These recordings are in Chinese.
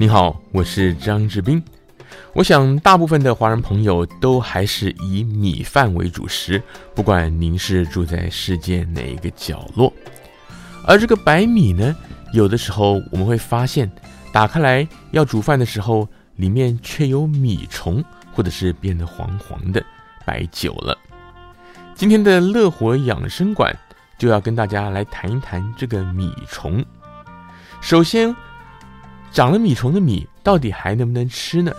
你好，我是张志斌。我想大部分的华人朋友都还是以米饭为主食，不管您是住在世界哪一个角落。而这个白米呢，有的时候我们会发现，打开来要煮饭的时候，里面却有米虫，或者是变得黄黄的，白久了。今天的乐活养生馆就要跟大家来谈一谈这个米虫。首先，长了米虫的米到底还能不能吃呢？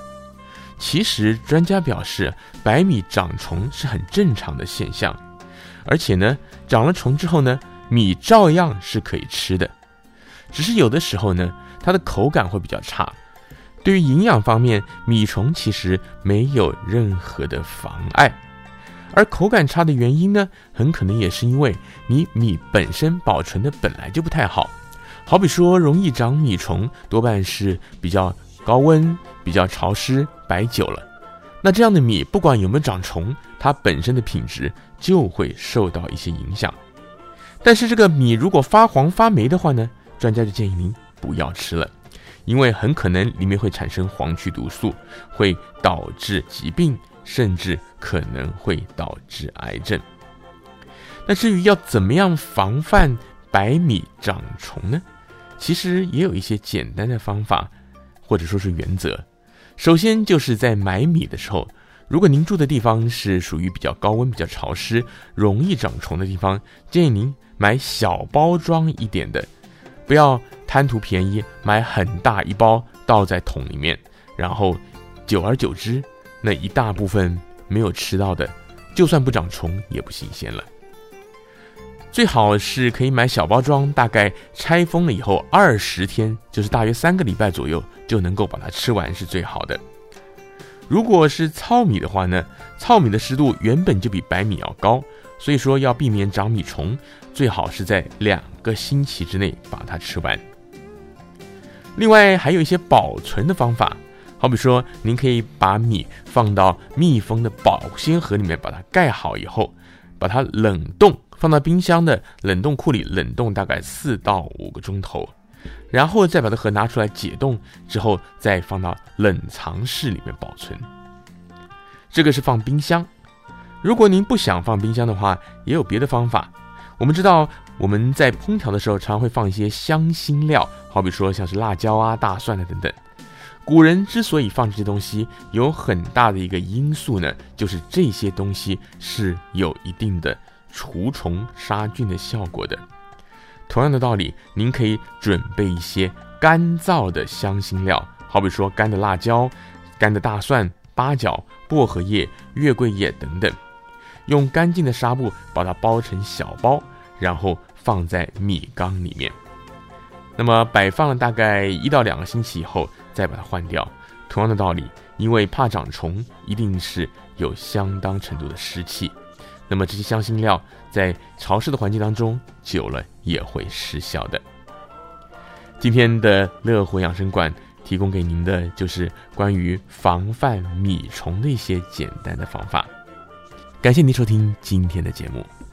其实专家表示，白米长虫是很正常的现象，而且呢，长了虫之后呢，米照样是可以吃的，只是有的时候呢，它的口感会比较差。对于营养方面，米虫其实没有任何的妨碍，而口感差的原因呢，很可能也是因为你米本身保存的本来就不太好。好比说，容易长米虫，多半是比较高温、比较潮湿、摆久了。那这样的米，不管有没有长虫，它本身的品质就会受到一些影响。但是这个米如果发黄发霉的话呢，专家就建议您不要吃了，因为很可能里面会产生黄曲毒素，会导致疾病，甚至可能会导致癌症。那至于要怎么样防范？白米长虫呢，其实也有一些简单的方法，或者说是原则。首先就是在买米的时候，如果您住的地方是属于比较高温、比较潮湿、容易长虫的地方，建议您买小包装一点的，不要贪图便宜买很大一包倒在桶里面，然后久而久之，那一大部分没有吃到的，就算不长虫也不新鲜了。最好是可以买小包装，大概拆封了以后二十天，就是大约三个礼拜左右就能够把它吃完，是最好的。如果是糙米的话呢，糙米的湿度原本就比白米要高，所以说要避免长米虫，最好是在两个星期之内把它吃完。另外还有一些保存的方法，好比说您可以把米放到密封的保鲜盒里面，把它盖好以后，把它冷冻。放到冰箱的冷冻库里冷冻大概四到五个钟头，然后再把它盒拿出来解冻之后，再放到冷藏室里面保存。这个是放冰箱。如果您不想放冰箱的话，也有别的方法。我们知道我们在烹调的时候常会放一些香辛料，好比说像是辣椒啊、大蒜啊等等。古人之所以放这些东西，有很大的一个因素呢，就是这些东西是有一定的。除虫杀菌的效果的，同样的道理，您可以准备一些干燥的香辛料，好比说干的辣椒、干的大蒜、八角、薄荷叶、月桂叶等等，用干净的纱布把它包成小包，然后放在米缸里面。那么摆放了大概一到两个星期以后，再把它换掉。同样的道理，因为怕长虫，一定是有相当程度的湿气。那么这些香辛料在潮湿的环境当中久了也会失效的。今天的乐活养生馆提供给您的就是关于防范米虫的一些简单的方法。感谢您收听今天的节目。